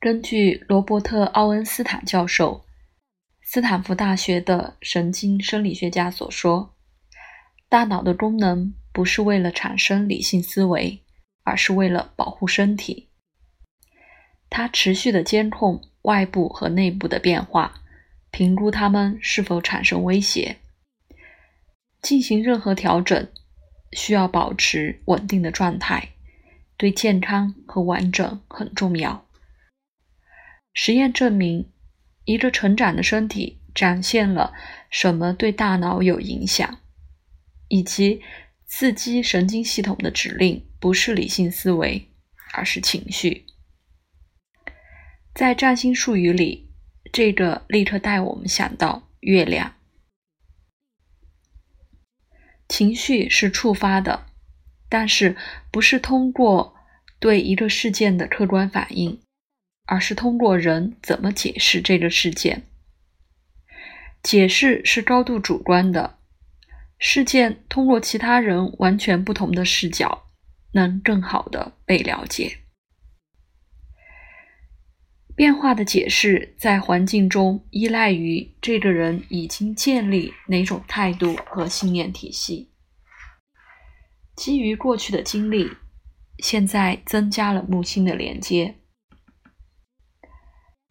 根据罗伯特·奥恩斯坦教授，斯坦福大学的神经生理学家所说，大脑的功能不是为了产生理性思维，而是为了保护身体。它持续的监控外部和内部的变化，评估它们是否产生威胁，进行任何调整，需要保持稳定的状态，对健康和完整很重要。实验证明，一个成长的身体展现了什么对大脑有影响，以及刺激神经系统的指令不是理性思维，而是情绪。在占星术语里，这个立刻带我们想到月亮。情绪是触发的，但是不是通过对一个事件的客观反应。而是通过人怎么解释这个事件，解释是高度主观的。事件通过其他人完全不同的视角，能更好的被了解。变化的解释在环境中依赖于这个人已经建立哪种态度和信念体系，基于过去的经历，现在增加了木星的连接。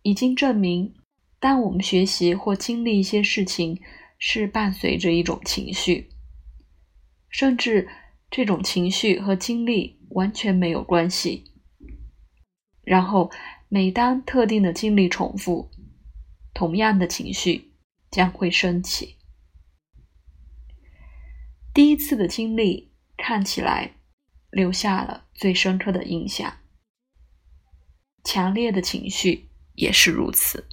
已经证明，当我们学习或经历一些事情，是伴随着一种情绪，甚至这种情绪和经历完全没有关系。然后，每当特定的经历重复，同样的情绪将会升起。第一次的经历看起来留下了最深刻的印象，强烈的情绪。也是如此。